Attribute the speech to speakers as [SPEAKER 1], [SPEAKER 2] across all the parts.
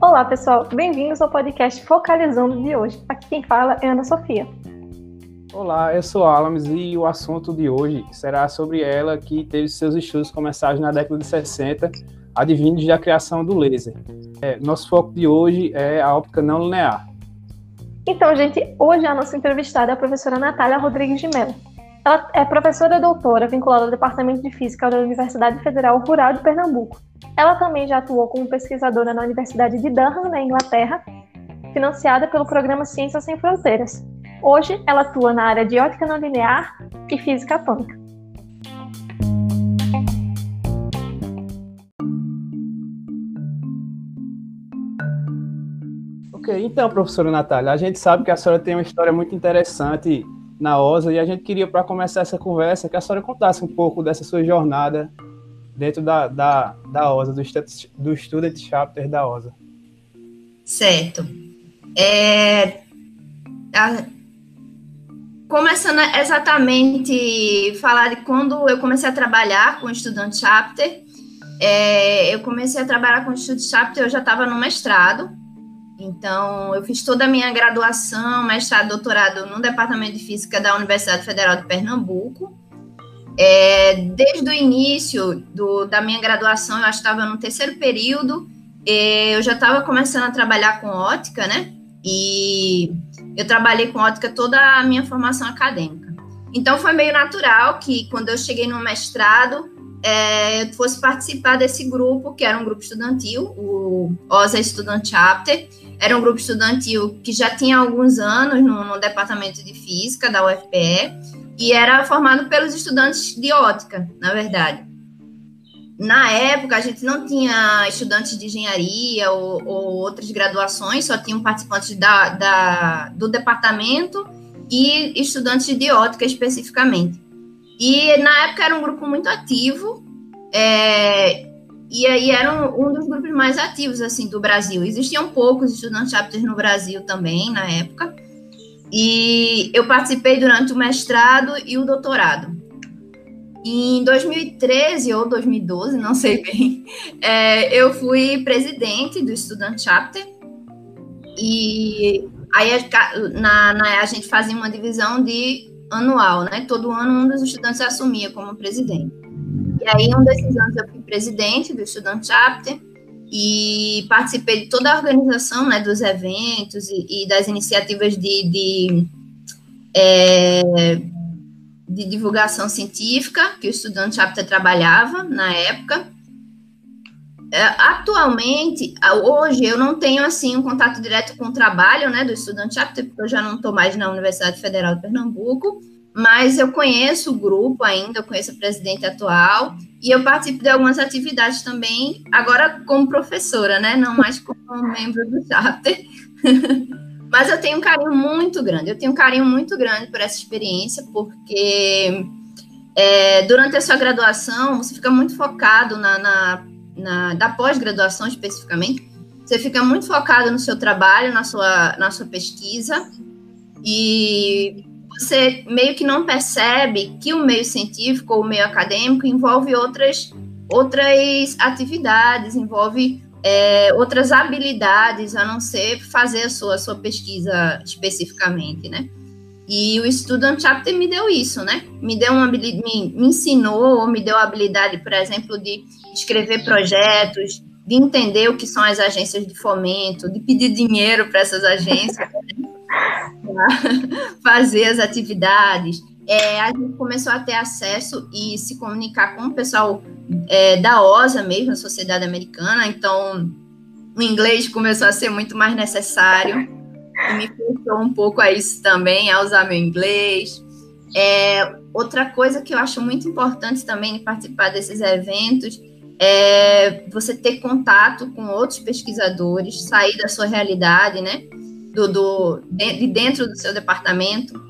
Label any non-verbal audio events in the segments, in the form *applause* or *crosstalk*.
[SPEAKER 1] Olá, pessoal. Bem-vindos ao podcast Focalizando de hoje. Aqui quem fala é Ana Sofia.
[SPEAKER 2] Olá, eu sou Alames e o assunto de hoje será sobre ela que teve seus estudos começados na década de 60, advindos da criação do laser. É, nosso foco de hoje é a óptica não linear.
[SPEAKER 1] Então, gente, hoje a nossa entrevistada é a professora Natália Rodrigues de Mello. Ela é professora doutora vinculada ao Departamento de Física da Universidade Federal Rural de Pernambuco. Ela também já atuou como pesquisadora na Universidade de Durham, na Inglaterra, financiada pelo programa Ciências Sem Fronteiras. Hoje, ela atua na área de ótica não linear e física atômica.
[SPEAKER 2] Ok, então, professora Natália, a gente sabe que a senhora tem uma história muito interessante na OSA e a gente queria, para começar essa conversa, que a senhora contasse um pouco dessa sua jornada dentro da, da, da OSA, do, do Student Chapter da OSA.
[SPEAKER 3] Certo. É, a, começando exatamente falar de quando eu comecei a trabalhar com o Student Chapter, é, eu comecei a trabalhar com o Student Chapter, eu já estava no mestrado, então, eu fiz toda a minha graduação, mestrado, doutorado no Departamento de Física da Universidade Federal de Pernambuco. É, desde o início do, da minha graduação, eu estava no terceiro período, eu já estava começando a trabalhar com ótica, né? E eu trabalhei com ótica toda a minha formação acadêmica. Então, foi meio natural que, quando eu cheguei no mestrado, é, eu fosse participar desse grupo, que era um grupo estudantil, o OSA Student Chapter, era um grupo estudantil que já tinha alguns anos no, no departamento de física da UFPE e era formado pelos estudantes de ótica, na verdade. Na época, a gente não tinha estudantes de engenharia ou, ou outras graduações, só tinham participantes da, da, do departamento e estudantes de ótica especificamente. E na época era um grupo muito ativo, é, e aí era um, um, dos grupos mais ativos assim do Brasil. Existiam poucos estudantes chapters no Brasil também na época. E eu participei durante o mestrado e o doutorado. Em 2013 ou 2012, não sei bem, *laughs* é, eu fui presidente do Student Chapter. E aí na, na, a gente fazia uma divisão de anual, né? Todo ano um dos estudantes assumia como presidente. E aí, um desses anos, eu fui presidente do Student Chapter e participei de toda a organização né, dos eventos e, e das iniciativas de, de, é, de, divulgação científica que o Student Chapter trabalhava na época. É, atualmente, hoje, eu não tenho assim um contato direto com o trabalho né, do Student Chapter, porque eu já não estou mais na Universidade Federal de Pernambuco, mas eu conheço o grupo ainda, eu conheço a presidente atual, e eu participo de algumas atividades também, agora como professora, né? Não mais como *laughs* membro do chapter. *laughs* mas eu tenho um carinho muito grande, eu tenho um carinho muito grande por essa experiência, porque é, durante a sua graduação, você fica muito focado na, na, na da pós-graduação especificamente, você fica muito focado no seu trabalho, na sua, na sua pesquisa, e você meio que não percebe que o meio científico ou o meio acadêmico envolve outras, outras atividades, envolve é, outras habilidades, a não ser fazer a sua, a sua pesquisa especificamente, né? E o Student Chapter me deu isso, né? Me deu uma me, me ensinou, ou me deu a habilidade, por exemplo, de escrever projetos, de entender o que são as agências de fomento, de pedir dinheiro para essas agências. Né? fazer as atividades. É, a gente começou a ter acesso e se comunicar com o pessoal é, da OSA mesmo, a Sociedade Americana, então o inglês começou a ser muito mais necessário e me forçou um pouco a isso também, a usar meu inglês. É, outra coisa que eu acho muito importante também de participar desses eventos é você ter contato com outros pesquisadores, sair da sua realidade, né? do, do, de dentro do seu departamento.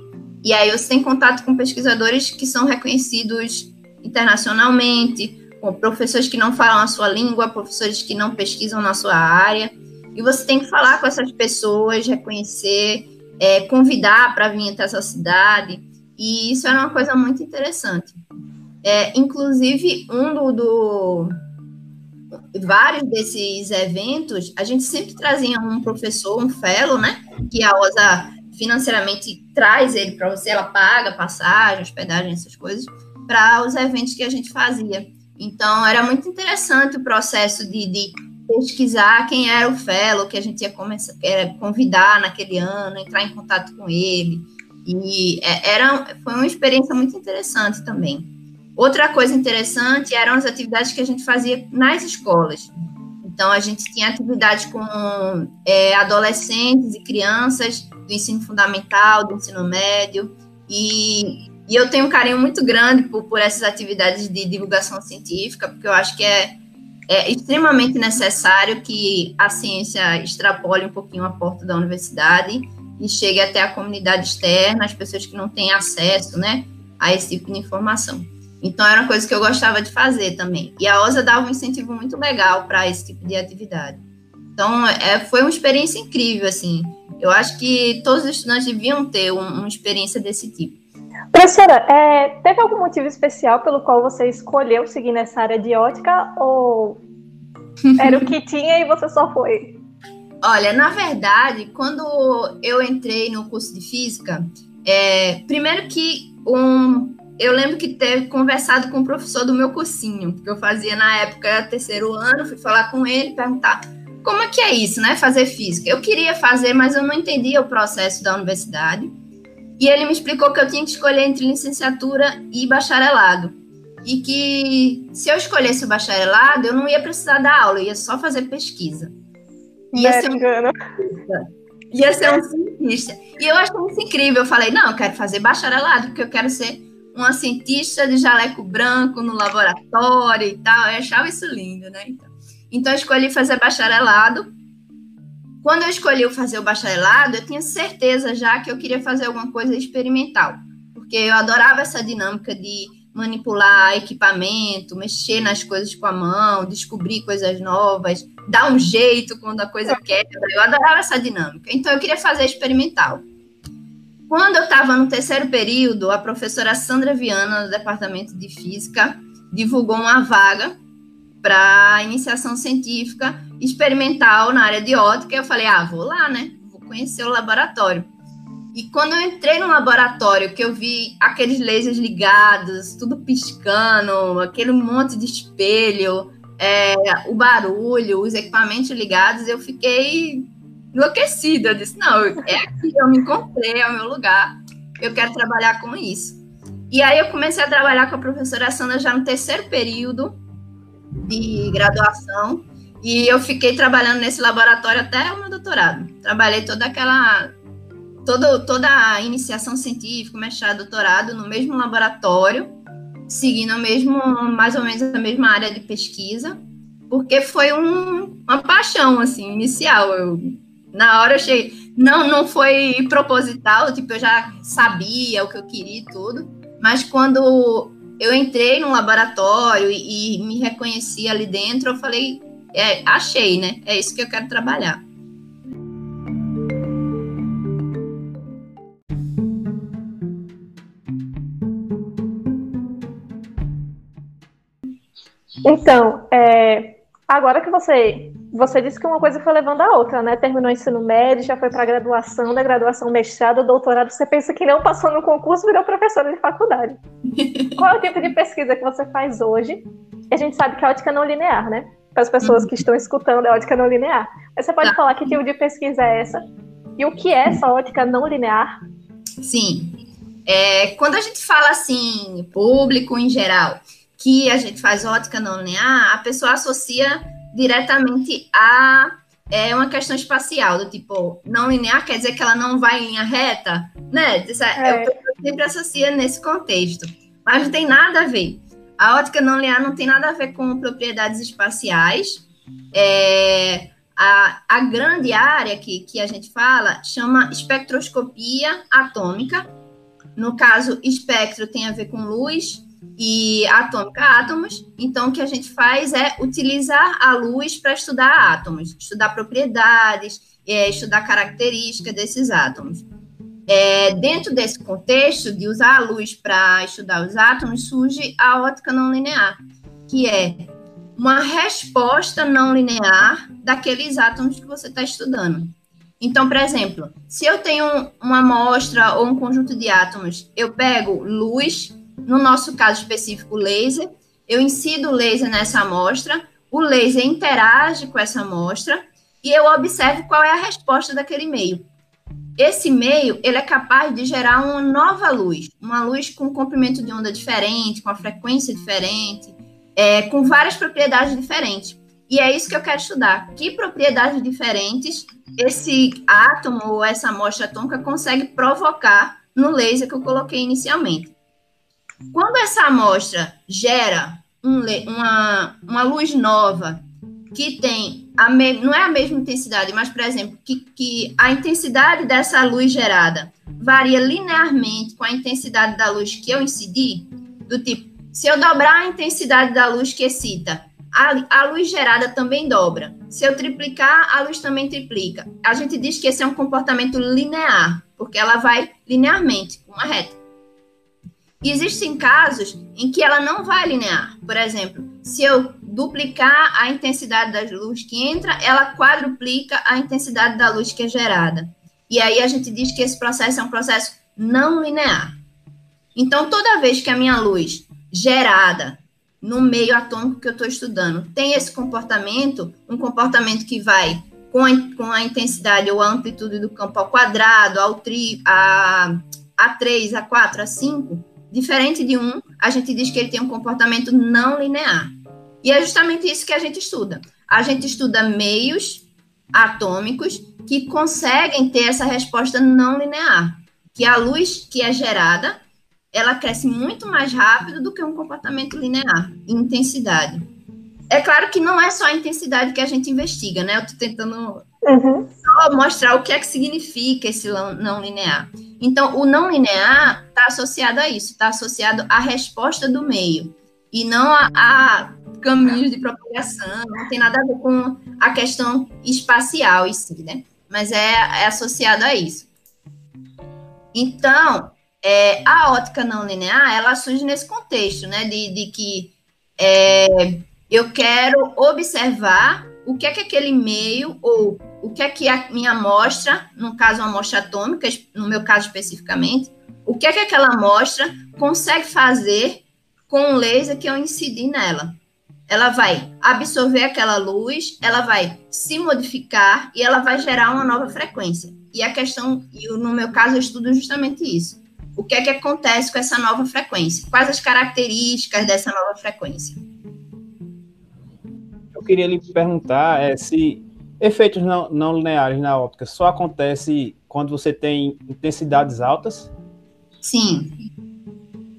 [SPEAKER 3] E aí você tem contato com pesquisadores que são reconhecidos internacionalmente, com professores que não falam a sua língua, professores que não pesquisam na sua área. E você tem que falar com essas pessoas, reconhecer, é, convidar para vir até essa cidade. E isso é uma coisa muito interessante. É, inclusive, um do, do, vários desses eventos, a gente sempre trazia um professor, um fellow, né? Que a OSA financeiramente traz ele para você, ela paga passagem, hospedagem, essas coisas, para os eventos que a gente fazia. Então, era muito interessante o processo de, de pesquisar quem era o fellow que a gente ia começar, era convidar naquele ano, entrar em contato com ele. E é, era, foi uma experiência muito interessante também. Outra coisa interessante eram as atividades que a gente fazia nas escolas. Então, a gente tinha atividades com é, adolescentes e crianças do ensino fundamental, do ensino médio, e, e eu tenho um carinho muito grande por, por essas atividades de divulgação científica, porque eu acho que é, é extremamente necessário que a ciência extrapole um pouquinho a porta da universidade e chegue até a comunidade externa, as pessoas que não têm acesso né, a esse tipo de informação. Então, era uma coisa que eu gostava de fazer também. E a OSA dava um incentivo muito legal para esse tipo de atividade. Então, é, foi uma experiência incrível, assim. Eu acho que todos os estudantes deviam ter um, uma experiência desse tipo.
[SPEAKER 1] Professora, é, teve algum motivo especial pelo qual você escolheu seguir nessa área de ótica ou era o que tinha e você só foi? *laughs*
[SPEAKER 3] Olha, na verdade, quando eu entrei no curso de física, é, primeiro que um, eu lembro que teve conversado com o professor do meu cursinho, que eu fazia na época terceiro ano, fui falar com ele, perguntar como é que é isso, né? Fazer física. Eu queria fazer, mas eu não entendia o processo da universidade. E ele me explicou que eu tinha que escolher entre licenciatura e bacharelado. E que se eu escolhesse o bacharelado, eu não ia precisar dar aula, eu ia só fazer pesquisa. Ia ser, um... ia ser um cientista. E eu achei isso incrível. Eu falei, não, eu quero fazer bacharelado, porque eu quero ser uma cientista de jaleco branco no laboratório e tal. Eu achava isso lindo, né? Então, então eu escolhi fazer bacharelado. Quando eu escolhi fazer o bacharelado, eu tinha certeza já que eu queria fazer alguma coisa experimental, porque eu adorava essa dinâmica de manipular equipamento, mexer nas coisas com a mão, descobrir coisas novas, dar um jeito quando a coisa quebra. Eu adorava essa dinâmica. Então eu queria fazer experimental. Quando eu estava no terceiro período, a professora Sandra Viana, do Departamento de Física, divulgou uma vaga para iniciação científica experimental na área de ótica. Eu falei, ah, vou lá, né? Vou conhecer o laboratório. E quando eu entrei no laboratório, que eu vi aqueles lasers ligados, tudo piscando, aquele monte de espelho, é, o barulho, os equipamentos ligados, eu fiquei enlouquecida. Eu disse: não, é aqui, eu me encontrei, é o meu lugar, eu quero trabalhar com isso. E aí eu comecei a trabalhar com a professora Sandra já no terceiro período de graduação. E eu fiquei trabalhando nesse laboratório até o meu doutorado. Trabalhei toda aquela. Todo, toda a iniciação científica, mestrado, doutorado no mesmo laboratório, seguindo mesmo, mais ou menos a mesma área de pesquisa, porque foi um, uma paixão assim inicial. Eu na hora eu achei. Não, não foi proposital, tipo, eu já sabia o que eu queria e tudo. Mas quando eu entrei no laboratório e, e me reconheci ali dentro, eu falei, é, achei, né? É isso que eu quero trabalhar.
[SPEAKER 1] Então, é, agora que você você disse que uma coisa foi levando a outra, né? Terminou o ensino médio, já foi para a graduação, da graduação mestrado, doutorado. Você pensa que não passou no concurso, virou professora de faculdade. *laughs* Qual é o tipo de pesquisa que você faz hoje? E a gente sabe que a ótica não linear, né? Para as pessoas que estão escutando, a ótica não linear. Mas você pode falar que tipo de pesquisa é essa? E o que é essa ótica não linear?
[SPEAKER 3] Sim. É, quando a gente fala assim, público em geral, que a gente faz ótica não linear, a pessoa associa diretamente a é uma questão espacial, do tipo, não linear quer dizer que ela não vai em linha reta, né? É. Eu sempre associa nesse contexto. Mas não tem nada a ver. A ótica não linear não tem nada a ver com propriedades espaciais. É, a, a grande área que, que a gente fala chama espectroscopia atômica. No caso, espectro tem a ver com luz, e atômica átomos. Então, o que a gente faz é utilizar a luz para estudar átomos, estudar propriedades, é, estudar características desses átomos. É, dentro desse contexto de usar a luz para estudar os átomos, surge a ótica não linear, que é uma resposta não linear daqueles átomos que você está estudando. Então, por exemplo, se eu tenho uma amostra ou um conjunto de átomos, eu pego luz, no nosso caso específico, laser, eu incido o laser nessa amostra, o laser interage com essa amostra e eu observo qual é a resposta daquele meio. Esse meio, ele é capaz de gerar uma nova luz, uma luz com comprimento de onda diferente, com a frequência diferente, é, com várias propriedades diferentes. E é isso que eu quero estudar. Que propriedades diferentes esse átomo ou essa amostra atômica consegue provocar no laser que eu coloquei inicialmente. Quando essa amostra gera um, uma, uma luz nova que tem a me, não é a mesma intensidade, mas, por exemplo, que, que a intensidade dessa luz gerada varia linearmente com a intensidade da luz que eu incidi, do tipo, se eu dobrar a intensidade da luz que excita, a, a luz gerada também dobra. Se eu triplicar, a luz também triplica. A gente diz que esse é um comportamento linear, porque ela vai linearmente, uma reta. Existem casos em que ela não vai linear. Por exemplo, se eu duplicar a intensidade da luz que entra, ela quadruplica a intensidade da luz que é gerada. E aí a gente diz que esse processo é um processo não linear. Então, toda vez que a minha luz gerada no meio atômico que eu estou estudando tem esse comportamento, um comportamento que vai com a, com a intensidade ou a amplitude do campo ao quadrado, ao tri, a, a 3, a 4, a 5, diferente de um, a gente diz que ele tem um comportamento não linear. E é justamente isso que a gente estuda. A gente estuda meios atômicos que conseguem ter essa resposta não linear, que a luz que é gerada ela cresce muito mais rápido do que um comportamento linear, intensidade. É claro que não é só a intensidade que a gente investiga, né? Eu estou tentando uhum. só mostrar o que é que significa esse não linear. Então, o não linear está associado a isso, está associado à resposta do meio, e não a, a, caminhos de propagação, não tem nada a ver com a questão espacial em si, né? Mas é, é associado a isso. Então, é, a ótica não linear, ela surge nesse contexto, né, de, de que é, eu quero observar o que é que aquele meio, ou o que é que a minha amostra, no caso uma amostra atômica, no meu caso especificamente, o que é que aquela amostra consegue fazer com o laser que eu incidi nela. Ela vai absorver aquela luz, ela vai se modificar e ela vai gerar uma nova frequência. E a questão, e no meu caso, eu estudo justamente isso o que é que acontece com essa nova frequência? Quais as características dessa nova frequência?
[SPEAKER 2] Queria lhe perguntar é, se efeitos não, não lineares na óptica só acontece quando você tem intensidades altas?
[SPEAKER 3] Sim,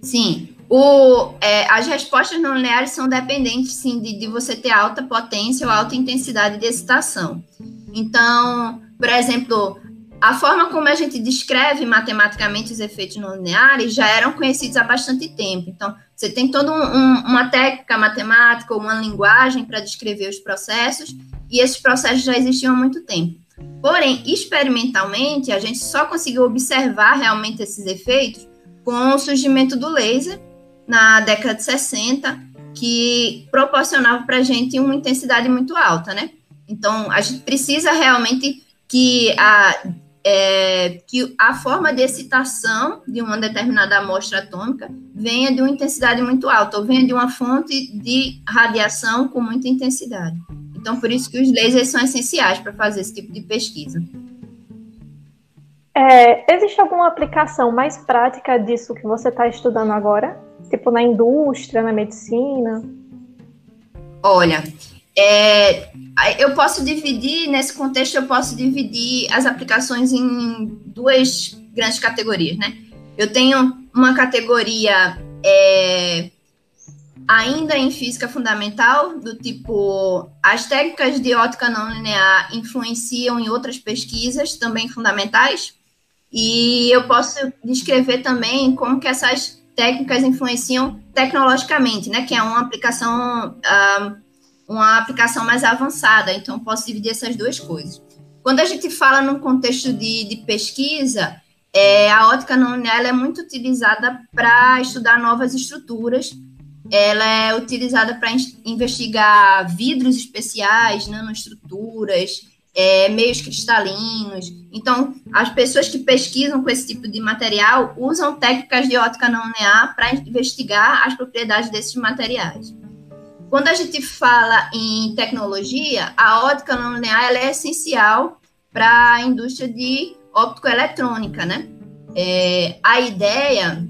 [SPEAKER 3] sim. O, é, as respostas não lineares são dependentes, sim, de, de você ter alta potência ou alta intensidade de excitação. Então, por exemplo, a forma como a gente descreve matematicamente os efeitos não lineares já eram conhecidos há bastante tempo. Então, você tem toda um, um, uma técnica matemática ou uma linguagem para descrever os processos, e esses processos já existiam há muito tempo. Porém, experimentalmente, a gente só conseguiu observar realmente esses efeitos com o surgimento do laser na década de 60, que proporcionava para a gente uma intensidade muito alta, né? Então, a gente precisa realmente que a é, que a forma de excitação de uma determinada amostra atômica venha de uma intensidade muito alta, ou venha de uma fonte de radiação com muita intensidade. Então, por isso que os lasers são essenciais para fazer esse tipo de pesquisa.
[SPEAKER 1] É, existe alguma aplicação mais prática disso que você está estudando agora? Tipo na indústria, na medicina?
[SPEAKER 3] Olha, é, eu posso dividir, nesse contexto, eu posso dividir as aplicações em duas grandes categorias, né? Eu tenho uma categoria é, ainda em física fundamental, do tipo, as técnicas de ótica não linear influenciam em outras pesquisas também fundamentais, e eu posso descrever também como que essas técnicas influenciam tecnologicamente, né? Que é uma aplicação... Uh, uma aplicação mais avançada. Então, posso dividir essas duas coisas. Quando a gente fala num contexto de, de pesquisa, É, a ótica não linear é muito utilizada para estudar novas estruturas. Ela é utilizada para investigar vidros especiais, nanoestruturas, é, meios cristalinos. Então, as pessoas que pesquisam com esse tipo de material usam técnicas de ótica não linear para investigar as propriedades desses materiais. Quando a gente fala em tecnologia, a ótica não linear é essencial para a indústria de optoeletrônica, né? É, a ideia,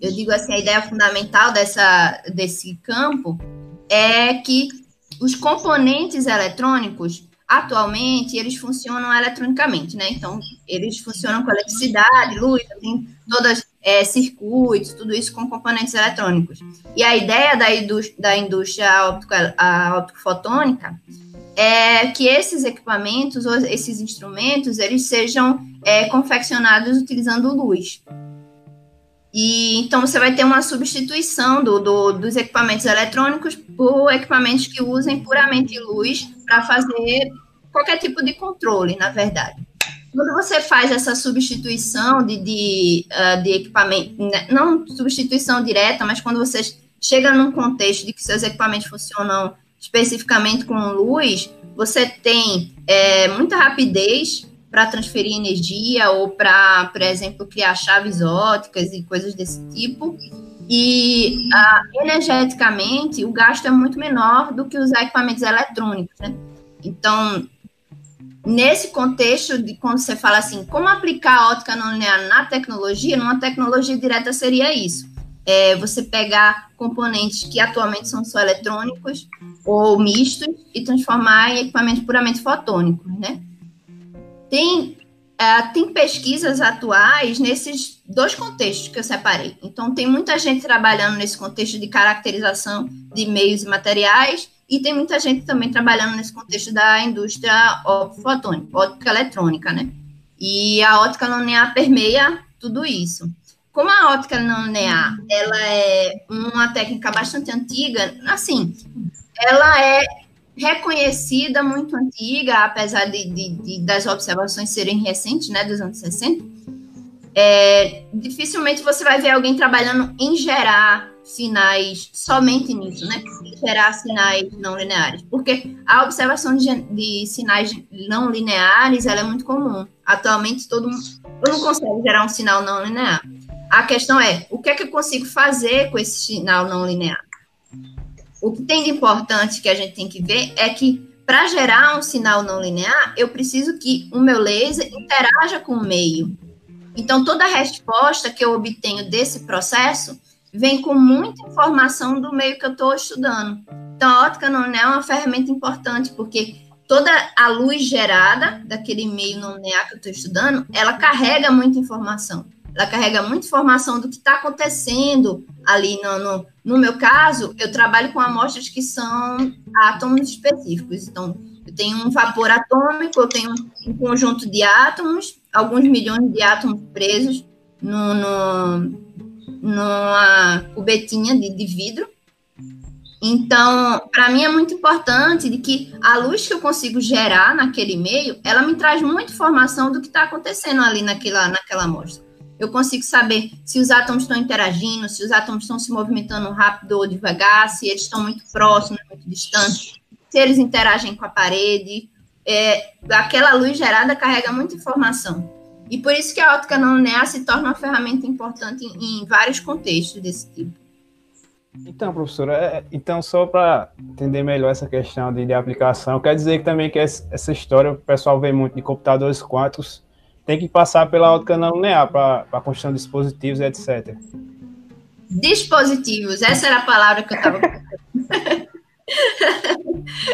[SPEAKER 3] eu digo assim, a ideia fundamental dessa, desse campo é que os componentes eletrônicos atualmente eles funcionam eletronicamente, né? Então, eles funcionam com eletricidade, luz, tem todos é, circuitos, tudo isso com componentes eletrônicos. E a ideia da, da indústria optofotônica é que esses equipamentos, ou esses instrumentos, eles sejam é, confeccionados utilizando luz. E então você vai ter uma substituição do, do, dos equipamentos eletrônicos por equipamentos que usem puramente luz para fazer qualquer tipo de controle, na verdade. Quando você faz essa substituição de, de, uh, de equipamento, né, não substituição direta, mas quando você chega num contexto de que seus equipamentos funcionam especificamente com luz, você tem é, muita rapidez para transferir energia ou para, por exemplo, criar chaves óticas e coisas desse tipo. E uh, energeticamente, o gasto é muito menor do que usar equipamentos eletrônicos, né? Então, nesse contexto de quando você fala assim, como aplicar a ótica não linear na tecnologia, numa tecnologia direta seria isso. É você pegar componentes que atualmente são só eletrônicos ou mistos e transformar em equipamentos puramente fotônicos, né? Tem, é, tem pesquisas atuais nesses dois contextos que eu separei. Então, tem muita gente trabalhando nesse contexto de caracterização de meios e materiais, e tem muita gente também trabalhando nesse contexto da indústria fotônica, ótica eletrônica, né? E a ótica linear permeia tudo isso. Como a ótica linear, ela é uma técnica bastante antiga, assim, ela é reconhecida, muito antiga, apesar de, de, de, das observações serem recentes, né, dos anos 60, é, dificilmente você vai ver alguém trabalhando em gerar sinais somente nisso, né? Gerar sinais não lineares. Porque a observação de, de sinais não lineares é muito comum. Atualmente, todo mundo não consegue gerar um sinal não linear. A questão é, o que é que eu consigo fazer com esse sinal não linear? O que tem de importante que a gente tem que ver é que para gerar um sinal não linear, eu preciso que o meu laser interaja com o meio. Então, toda resposta que eu obtenho desse processo vem com muita informação do meio que eu estou estudando. Então, a ótica não é uma ferramenta importante, porque toda a luz gerada daquele meio não linear que eu estou estudando, ela carrega muita informação ela carrega muita informação do que está acontecendo ali no, no, no, meu caso, eu trabalho com amostras que são átomos específicos. Então, eu tenho um vapor atômico, eu tenho um conjunto de átomos, alguns milhões de átomos presos no, no, numa cubetinha de, de vidro. Então, para mim é muito importante de que a luz que eu consigo gerar naquele meio, ela me traz muita informação do que está acontecendo ali naquela, naquela amostra eu consigo saber se os átomos estão interagindo, se os átomos estão se movimentando rápido ou devagar, se eles estão muito próximos, muito distantes, se eles interagem com a parede. É, aquela luz gerada carrega muita informação. E por isso que a ótica não linear se torna uma ferramenta importante em, em vários contextos desse tipo.
[SPEAKER 2] Então, professora, é, então só para entender melhor essa questão de, de aplicação, quer dizer que também que essa história o pessoal vê muito de computadores quânticos tem que passar pela ótica não linear para a construção de dispositivos, etc.
[SPEAKER 3] Dispositivos, essa era a palavra que eu estava *laughs*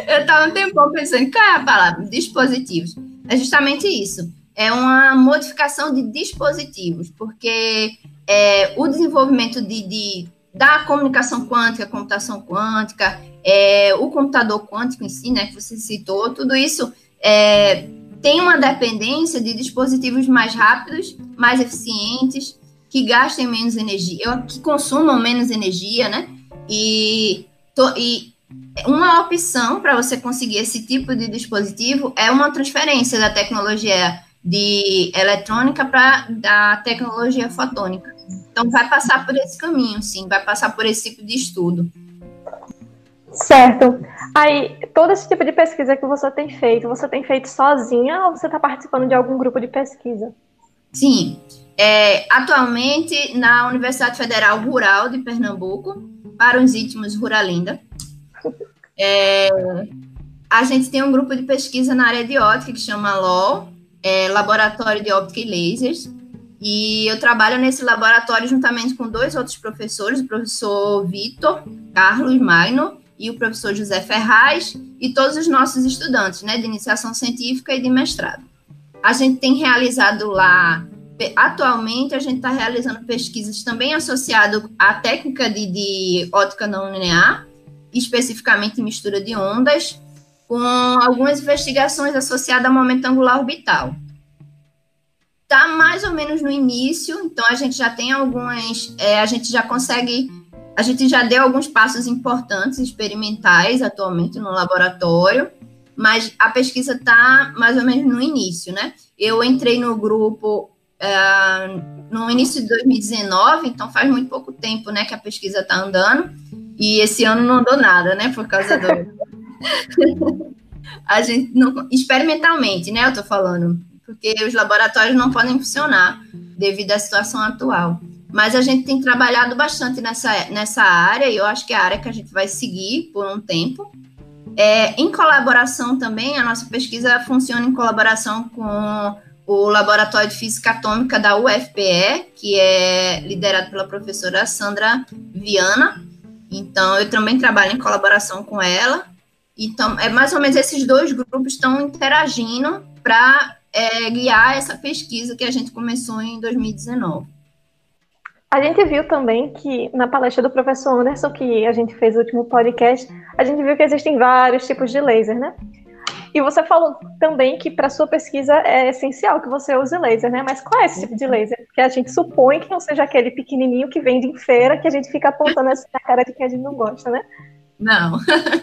[SPEAKER 3] Eu estava um tempão pensando, qual é a palavra? Dispositivos. É justamente isso. É uma modificação de dispositivos, porque é, o desenvolvimento de, de, da comunicação quântica, computação quântica, é, o computador quântico em si, né, que você citou, tudo isso é, tem uma dependência de dispositivos mais rápidos, mais eficientes, que gastem menos energia, que consumam menos energia, né? E, to, e uma opção para você conseguir esse tipo de dispositivo é uma transferência da tecnologia de eletrônica para da tecnologia fotônica. Então, vai passar por esse caminho, sim, vai passar por esse tipo de estudo.
[SPEAKER 1] Certo. Aí, todo esse tipo de pesquisa que você tem feito, você tem feito sozinha ou você está participando de algum grupo de pesquisa?
[SPEAKER 3] Sim. É, atualmente, na Universidade Federal Rural de Pernambuco, para os íntimos Ruralinda, é, a gente tem um grupo de pesquisa na área de ótica que chama LOL, é, Laboratório de Óptica e Lasers, e eu trabalho nesse laboratório juntamente com dois outros professores, o professor Vitor Carlos Magno e o professor José Ferraz, e todos os nossos estudantes, né, de iniciação científica e de mestrado. A gente tem realizado lá, atualmente, a gente está realizando pesquisas também associado à técnica de, de ótica não linear, especificamente mistura de ondas, com algumas investigações associadas ao momento angular orbital. Está mais ou menos no início, então a gente já tem algumas, é, a gente já consegue, a gente já deu alguns passos importantes experimentais atualmente no laboratório, mas a pesquisa está mais ou menos no início, né? Eu entrei no grupo é, no início de 2019, então faz muito pouco tempo, né, que a pesquisa está andando, e esse ano não andou nada, né, por causa do *laughs* *laughs* a gente não experimentalmente, né? Eu tô falando, porque os laboratórios não podem funcionar devido à situação atual. Mas a gente tem trabalhado bastante nessa, nessa área, e eu acho que é a área que a gente vai seguir por um tempo. É, em colaboração também, a nossa pesquisa funciona em colaboração com o Laboratório de Física Atômica da UFPE, que é liderado pela professora Sandra Viana. Então, eu também trabalho em colaboração com ela. Então, é mais ou menos esses dois grupos estão interagindo para é, guiar essa pesquisa que a gente começou em 2019.
[SPEAKER 1] A gente viu também que na palestra do professor Anderson, que a gente fez o último podcast, a gente viu que existem vários tipos de laser, né? E você falou também que para sua pesquisa é essencial que você use laser, né? Mas qual é esse tipo de laser? Porque a gente supõe que não seja aquele pequenininho que vende em feira que a gente fica apontando essa cara de que a gente não gosta, né?
[SPEAKER 3] Não,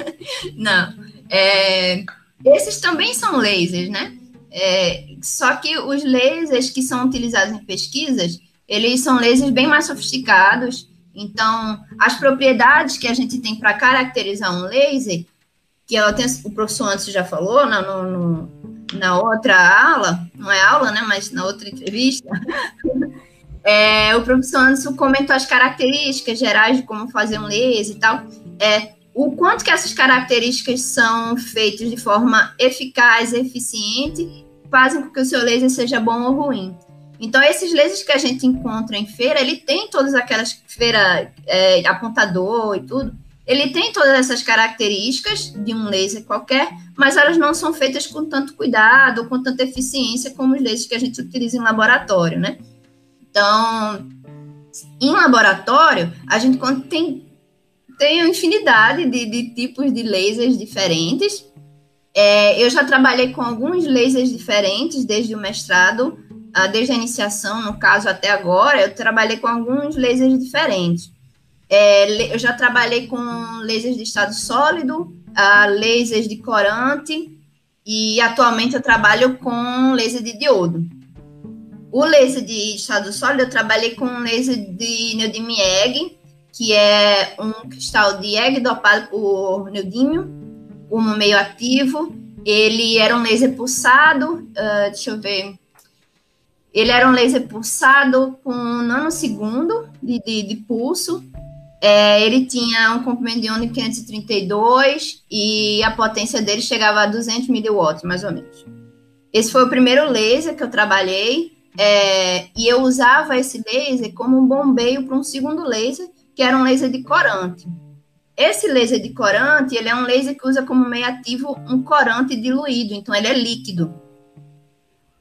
[SPEAKER 3] *laughs* não. É, esses também são lasers, né? É, só que os lasers que são utilizados em pesquisas, eles são lasers bem mais sofisticados. Então, as propriedades que a gente tem para caracterizar um laser, que ela tem, o professor antes já falou na, no, no, na outra aula, não é aula, né? Mas na outra entrevista, *laughs* é, o professor Anderson comentou as características gerais de como fazer um laser e tal. É, o quanto que essas características são feitas de forma eficaz eficiente fazem com que o seu laser seja bom ou ruim. Então, esses lasers que a gente encontra em feira, ele tem todas aquelas feira é, apontador e tudo, ele tem todas essas características de um laser qualquer, mas elas não são feitas com tanto cuidado, com tanta eficiência como os lasers que a gente utiliza em laboratório, né? Então, em laboratório, a gente tem tem infinidade de, de tipos de lasers diferentes. É, eu já trabalhei com alguns lasers diferentes desde o mestrado, desde a iniciação, no caso até agora, eu trabalhei com alguns lasers diferentes. É, eu já trabalhei com lasers de estado sólido, lasers de corante, e atualmente eu trabalho com laser de diodo. O laser de estado sólido, eu trabalhei com laser de neodymium que é um cristal de egg dopado por neodímio, como meio ativo. Ele era um laser pulsado, uh, deixa eu ver. Ele era um laser pulsado com um nanosegundo de, de, de pulso. É, ele tinha um comprimento de de 532 e a potência dele chegava a 200 miliwatts, mais ou menos. Esse foi o primeiro laser que eu trabalhei. É, e eu usava esse laser como um bombeio para um segundo laser que era um laser de corante. Esse laser de corante, ele é um laser que usa como meio ativo um corante diluído, então ele é líquido.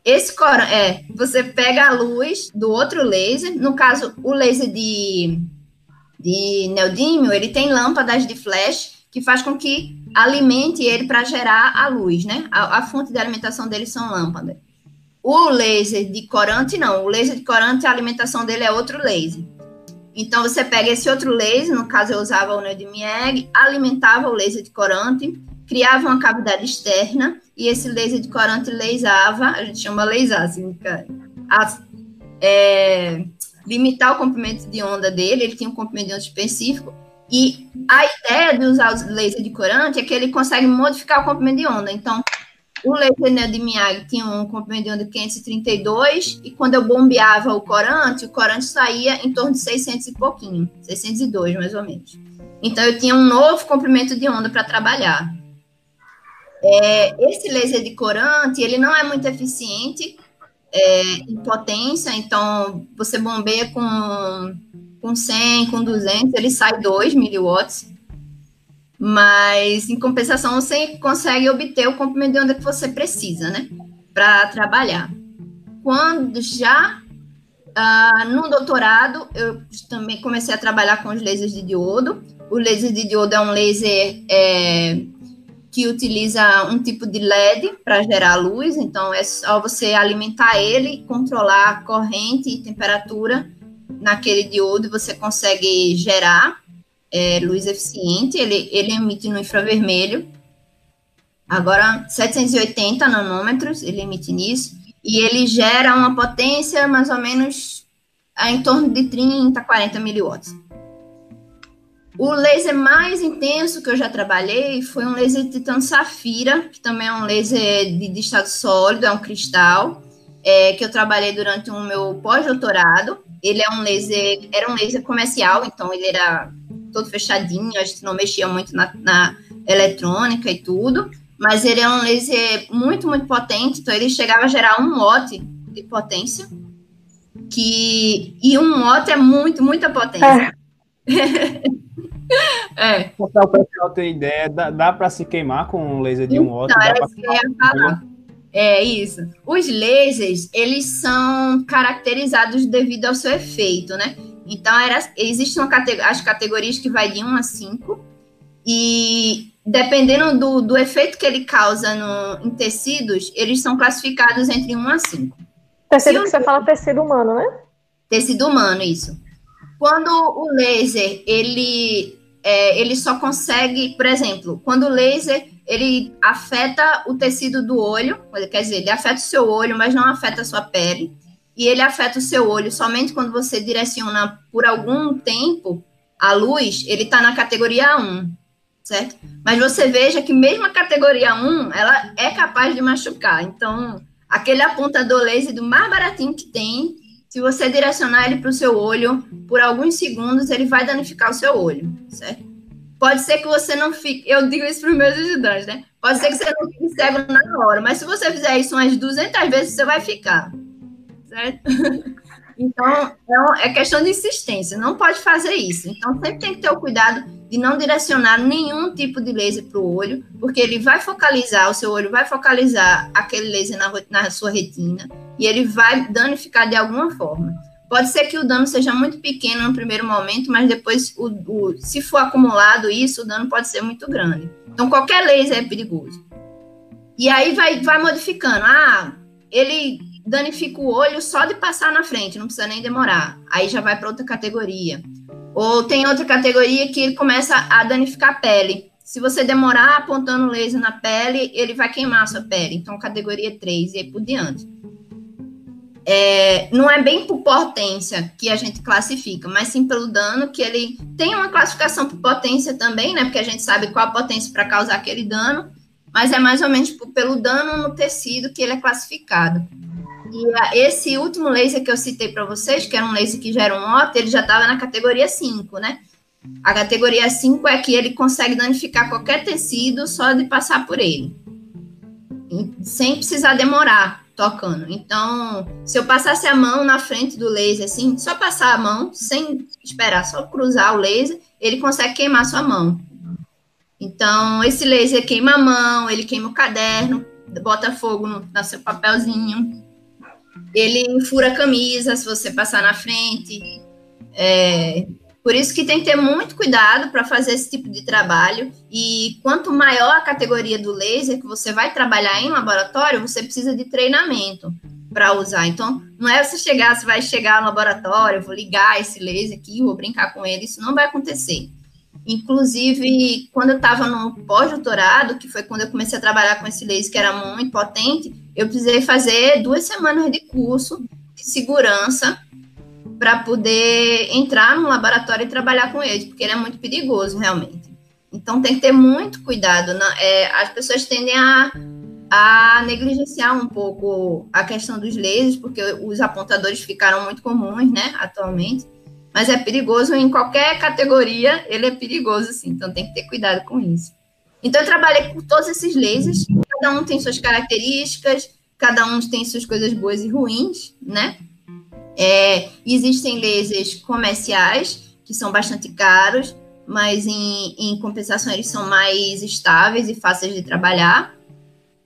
[SPEAKER 3] Esse corante, é, você pega a luz do outro laser, no caso, o laser de, de neodímio, ele tem lâmpadas de flash que faz com que alimente ele para gerar a luz, né? A, a, fonte de alimentação dele são lâmpadas. O laser de corante, não. O laser de corante, a alimentação dele é outro laser. Então, você pega esse outro laser, no caso eu usava o Neodimieg, alimentava o laser de corante, criava uma cavidade externa e esse laser de corante lasava, a gente chama laser, assim, a, é, limitar o comprimento de onda dele, ele tinha um comprimento de onda específico, e a ideia de usar o laser de corante é que ele consegue modificar o comprimento de onda. Então, o laser de Miyagi tinha um comprimento de 532, e quando eu bombeava o corante, o corante saía em torno de 600 e pouquinho, 602 mais ou menos. Então, eu tinha um novo comprimento de onda para trabalhar. É, esse laser de corante, ele não é muito eficiente é, em potência, então você bombeia com, com 100, com 200, ele sai 2 miliwatts, mas em compensação você consegue obter o comprimento de onda que você precisa, né, para trabalhar. Quando já uh, no doutorado, eu também comecei a trabalhar com os lasers de diodo. O laser de diodo é um laser é, que utiliza um tipo de LED para gerar luz, então é só você alimentar ele, controlar a corrente e temperatura naquele diodo, você consegue gerar é, luz eficiente, ele, ele emite no infravermelho, agora 780 nanômetros, ele emite nisso, e ele gera uma potência mais ou menos em torno de 30, 40 miliwatts. O laser mais intenso que eu já trabalhei foi um laser de titânio safira, que também é um laser de, de estado sólido, é um cristal, é, que eu trabalhei durante o meu pós-doutorado. Ele é um laser, era um laser comercial, então ele era todo fechadinho, a gente não mexia muito na, na eletrônica e tudo, mas ele é um laser muito, muito potente, então ele chegava a gerar um watt de potência, que, e um watt é muito, muita potência. É. *laughs*
[SPEAKER 2] É. Para o pessoal ter ideia, dá, dá para se queimar com um laser de um watt? Não, era isso que eu ia
[SPEAKER 3] falar. É isso. Os lasers, eles são caracterizados devido ao seu efeito, né? Então, era, existem as categorias que vai de 1 a 5, e dependendo do, do efeito que ele causa no, em tecidos, eles são classificados entre 1 a 5.
[SPEAKER 1] Tecido que você fala tecido humano, né?
[SPEAKER 3] Tecido humano, isso. Quando o laser, ele é, ele só consegue, por exemplo, quando o laser ele afeta o tecido do olho, quer dizer, ele afeta o seu olho, mas não afeta a sua pele, e ele afeta o seu olho somente quando você direciona por algum tempo a luz, ele está na categoria 1, certo? Mas você veja que mesmo a categoria 1, ela é capaz de machucar. Então, aquele apontador laser do mais baratinho que tem, se você direcionar ele para o seu olho por alguns segundos, ele vai danificar o seu olho, certo? Pode ser que você não fique, eu digo isso para os meus estudantes, né? Pode ser que você não fique cego na hora, mas se você fizer isso umas 200 vezes, você vai ficar, certo? Então, é, é questão de insistência, não pode fazer isso. Então, sempre tem que ter o cuidado de não direcionar nenhum tipo de laser para o olho, porque ele vai focalizar, o seu olho vai focalizar aquele laser na, na sua retina e ele vai danificar de alguma forma. Pode ser que o dano seja muito pequeno no primeiro momento, mas depois, o, o, se for acumulado isso, o dano pode ser muito grande. Então, qualquer laser é perigoso. E aí vai, vai modificando. Ah, ele danifica o olho só de passar na frente, não precisa nem demorar. Aí já vai para outra categoria. Ou tem outra categoria que ele começa a danificar a pele. Se você demorar apontando o laser na pele, ele vai queimar a sua pele. Então, categoria 3 e aí por diante. É, não é bem por potência que a gente classifica, mas sim pelo dano, que ele tem uma classificação por potência também, né? Porque a gente sabe qual a potência para causar aquele dano, mas é mais ou menos pelo dano no tecido que ele é classificado. E esse último laser que eu citei para vocês, que era um laser que gera um OT, ele já estava na categoria 5, né? A categoria 5 é que ele consegue danificar qualquer tecido só de passar por ele, sem precisar demorar tocando. Então, se eu passasse a mão na frente do laser, assim, só passar a mão, sem esperar, só cruzar o laser, ele consegue queimar sua mão. Então, esse laser queima a mão, ele queima o caderno, bota fogo no, no seu papelzinho. Ele fura a camisa se você passar na frente. É, por isso que tem que ter muito cuidado para fazer esse tipo de trabalho. E quanto maior a categoria do laser que você vai trabalhar em laboratório, você precisa de treinamento para usar. Então, não é você chegar, você vai chegar no laboratório, vou ligar esse laser aqui, vou brincar com ele, isso não vai acontecer. Inclusive, quando eu estava no pós-doutorado, que foi quando eu comecei a trabalhar com esse laser que era muito potente, eu precisei fazer duas semanas de curso de segurança para poder entrar no laboratório e trabalhar com ele, porque ele é muito perigoso, realmente. Então, tem que ter muito cuidado. Né? É, as pessoas tendem a, a negligenciar um pouco a questão dos lasers, porque os apontadores ficaram muito comuns, né, atualmente mas é perigoso em qualquer categoria, ele é perigoso, sim, então tem que ter cuidado com isso. Então, eu trabalhei com todos esses lasers, cada um tem suas características, cada um tem suas coisas boas e ruins, né? É, existem lasers comerciais, que são bastante caros, mas em, em compensação eles são mais estáveis e fáceis de trabalhar.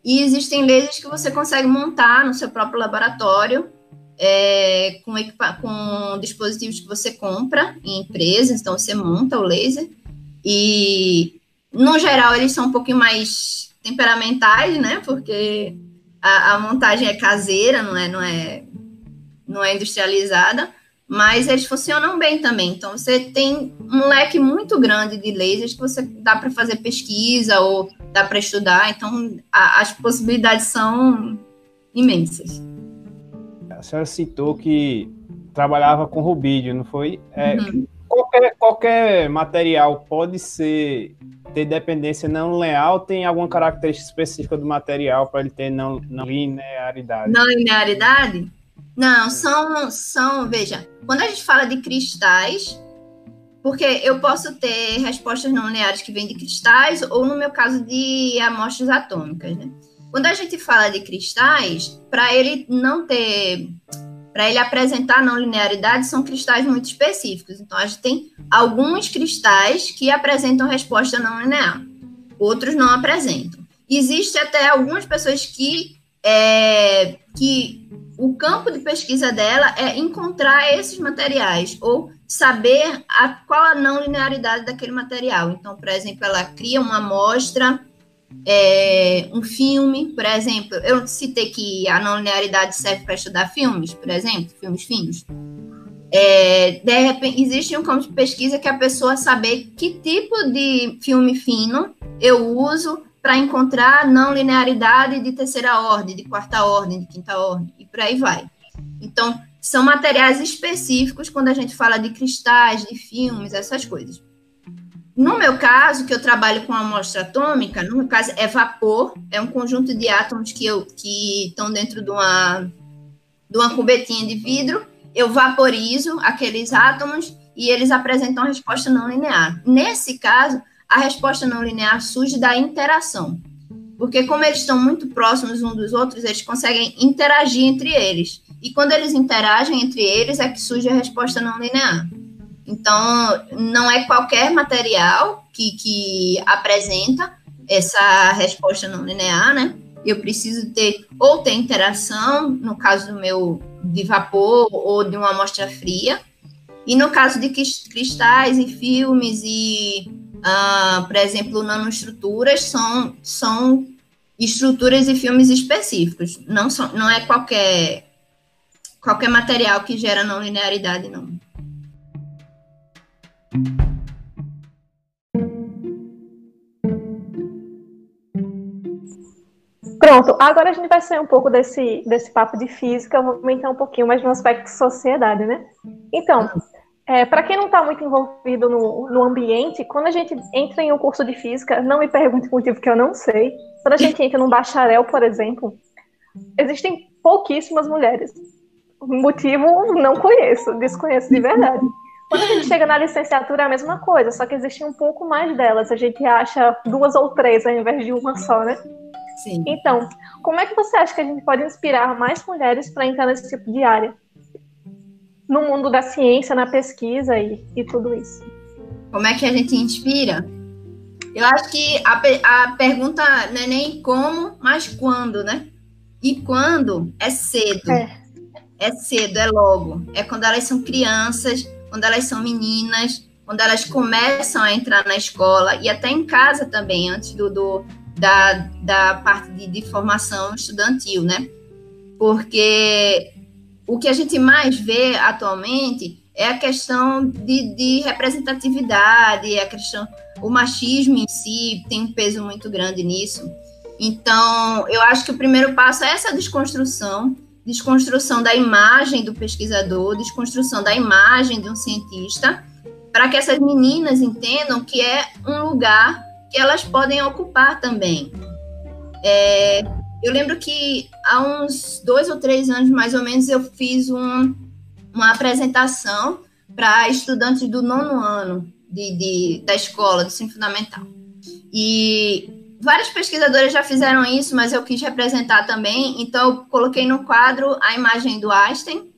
[SPEAKER 3] E existem lasers que você consegue montar no seu próprio laboratório, é, com, com dispositivos que você compra em empresas, então você monta o laser e no geral eles são um pouquinho mais temperamentais, né? Porque a, a, montagem é caseira, não é, não é, não é industrializada, mas eles funcionam bem também. Então você tem um leque muito grande de lasers que você dá para fazer pesquisa ou dá para estudar. Então a, as possibilidades são imensas
[SPEAKER 2] senhora citou que trabalhava com rubídio, não foi? É, uhum. qualquer, qualquer material pode ser ter dependência não leal, tem alguma característica específica do material para ele ter não, não linearidade?
[SPEAKER 3] Não linearidade? Não, são, são, veja, quando a gente fala de cristais, porque eu posso ter respostas não lineares que vêm de cristais, ou no meu caso, de amostras atômicas, né? Quando a gente fala de cristais, para ele não ter, para ele apresentar não linearidade, são cristais muito específicos. Então, a gente tem alguns cristais que apresentam resposta não linear, outros não apresentam. Existe até algumas pessoas que, é, que o campo de pesquisa dela é encontrar esses materiais ou saber a, qual a não linearidade daquele material. Então, por exemplo, ela cria uma amostra é, um filme, por exemplo, eu citei que a não linearidade serve para estudar filmes, por exemplo, filmes finos. É, de repente, existe um campo de pesquisa que a pessoa saber que tipo de filme fino eu uso para encontrar não linearidade de terceira ordem, de quarta ordem, de quinta ordem, e por aí vai. Então, são materiais específicos quando a gente fala de cristais, de filmes, essas coisas. No meu caso, que eu trabalho com amostra atômica, no meu caso é vapor, é um conjunto de átomos que, eu, que estão dentro de uma, de uma cubetinha de vidro, eu vaporizo aqueles átomos e eles apresentam a resposta não linear. Nesse caso, a resposta não linear surge da interação, porque como eles estão muito próximos uns dos outros, eles conseguem interagir entre eles. E quando eles interagem entre eles, é que surge a resposta não linear. Então, não é qualquer material que, que apresenta essa resposta não linear, né? Eu preciso ter ou ter interação, no caso do meu de vapor ou de uma amostra fria, e no caso de cristais e filmes e, uh, por exemplo, nanoestruturas, são, são estruturas e filmes específicos. Não, são, não é qualquer, qualquer material que gera não linearidade, não.
[SPEAKER 1] Pronto, agora a gente vai sair um pouco desse, desse papo de física, vou entrar um pouquinho mais no aspecto sociedade, né? Então, é, para quem não está muito envolvido no, no ambiente, quando a gente entra em um curso de física, não me pergunte o motivo que eu não sei. Quando a gente entra num bacharel, por exemplo, existem pouquíssimas mulheres. O motivo não conheço, desconheço de verdade. Quando a gente chega na licenciatura é a mesma coisa, só que existe um pouco mais delas. A gente acha duas ou três ao invés de uma só, né? Sim. Então, como é que você acha que a gente pode inspirar mais mulheres para entrar nesse tipo de área? No mundo da ciência, na pesquisa e, e tudo isso.
[SPEAKER 3] Como é que a gente inspira? Eu acho que a, a pergunta não é nem como, mas quando, né? E quando é cedo. É. é cedo, é logo. É quando elas são crianças, quando elas são meninas, quando elas começam a entrar na escola e até em casa também, antes do, do da, da parte de, de formação estudantil, né? Porque o que a gente mais vê atualmente é a questão de, de representatividade, a questão, o machismo em si tem um peso muito grande nisso. Então, eu acho que o primeiro passo é essa desconstrução, desconstrução da imagem do pesquisador, desconstrução da imagem de um cientista, para que essas meninas entendam que é um lugar que elas podem ocupar também. É, eu lembro que há uns dois ou três anos, mais ou menos, eu fiz um, uma apresentação para estudantes do nono ano de, de, da escola, do ensino fundamental. E várias pesquisadoras já fizeram isso, mas eu quis representar também, então eu coloquei no quadro a imagem do Einstein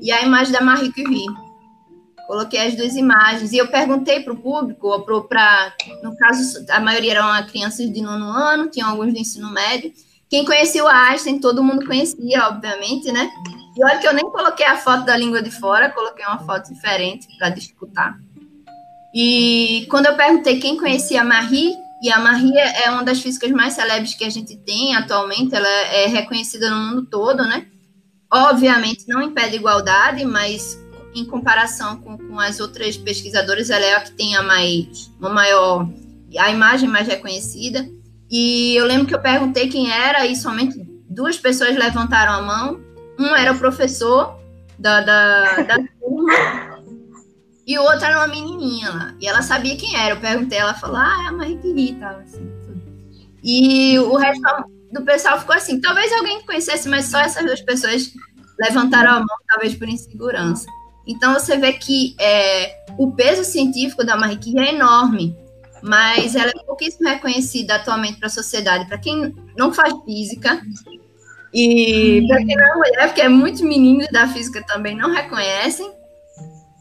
[SPEAKER 3] e a imagem da Marie Curie. Coloquei as duas imagens e eu perguntei para o público, para no caso, a maioria eram crianças de nono ano, tinham alguns do ensino médio. Quem conhecia o Einstein, todo mundo conhecia, obviamente, né? E olha que eu nem coloquei a foto da língua de fora, coloquei uma foto diferente para disputar. E quando eu perguntei quem conhecia a Marie, e a Marie é uma das físicas mais celebres que a gente tem atualmente, ela é reconhecida no mundo todo, né? Obviamente não impede igualdade, mas em comparação com, com as outras pesquisadoras, ela é a que tem a mais, uma maior, a imagem mais reconhecida. E eu lembro que eu perguntei quem era e somente duas pessoas levantaram a mão um era o professor da, da, da turma *laughs* e o outro era uma menininha lá. E ela sabia quem era. Eu perguntei, ela falou, ah, é a Marie Curie e assim. E o resto do pessoal ficou assim, talvez alguém conhecesse, mas só essas duas pessoas levantaram a mão, talvez por insegurança. Então você vê que é, o peso científico da Marie Curie é enorme, mas ela é pouquíssimo reconhecida atualmente para a sociedade. Para quem não faz física, e para quem não é mulher, porque muitos meninos da física também não reconhecem,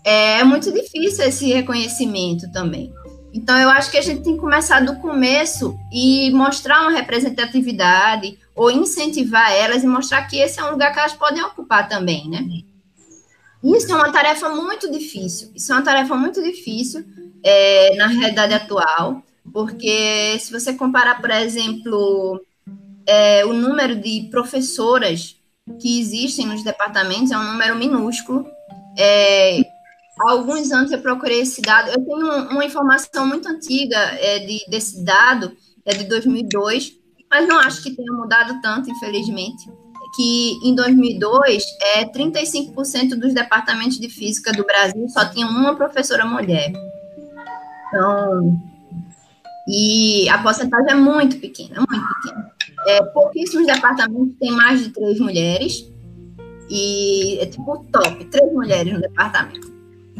[SPEAKER 3] é muito difícil esse reconhecimento também. Então, eu acho que a gente tem que começar do começo e mostrar uma representatividade ou incentivar elas e mostrar que esse é um lugar que elas podem ocupar também, né? Isso é uma tarefa muito difícil. Isso é uma tarefa muito difícil é, na realidade atual, porque se você comparar, por exemplo, é, o número de professoras que existem nos departamentos é um número minúsculo. É, há alguns anos eu procurei esse dado. Eu tenho uma informação muito antiga é, de, desse dado, é de 2002, mas não acho que tenha mudado tanto, infelizmente. Que em 2002, é, 35% dos departamentos de física do Brasil só tinham uma professora mulher. Então, e a porcentagem é muito pequena, muito pequena. É, pouquíssimos departamentos têm mais de três mulheres. E é tipo top, três mulheres no departamento.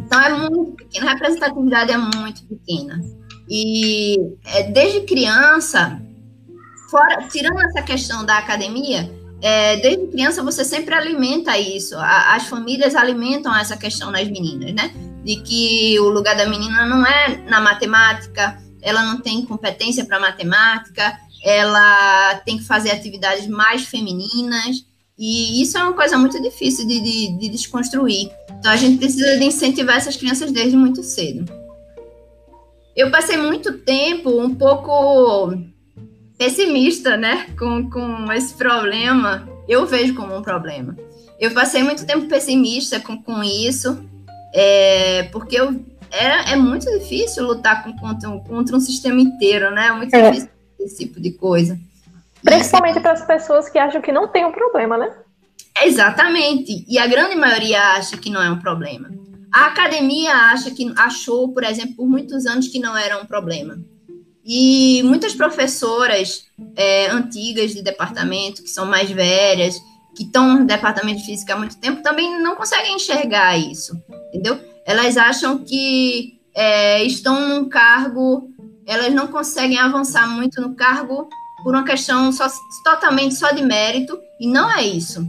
[SPEAKER 3] Então é muito pequena, a representatividade é muito pequena. E é, desde criança, fora, tirando essa questão da academia, é, desde criança você sempre alimenta isso. A, as famílias alimentam essa questão nas meninas, né? De que o lugar da menina não é na matemática, ela não tem competência para matemática, ela tem que fazer atividades mais femininas, e isso é uma coisa muito difícil de, de, de desconstruir. Então, a gente precisa de incentivar essas crianças desde muito cedo. Eu passei muito tempo um pouco pessimista, né, com, com esse problema. Eu vejo como um problema. Eu passei muito tempo pessimista com, com isso, é, porque eu é, é muito difícil lutar com, contra, contra um sistema inteiro, né? É muito é. difícil esse tipo de coisa.
[SPEAKER 1] Principalmente para as pessoas que acham que não tem um problema, né?
[SPEAKER 3] Exatamente. E a grande maioria acha que não é um problema. A academia acha que achou, por exemplo, por muitos anos que não era um problema. E muitas professoras é, antigas de departamento, que são mais velhas, que estão no departamento de física há muito tempo, também não conseguem enxergar isso, entendeu? elas acham que é, estão num cargo, elas não conseguem avançar muito no cargo por uma questão só, totalmente só de mérito, e não é isso.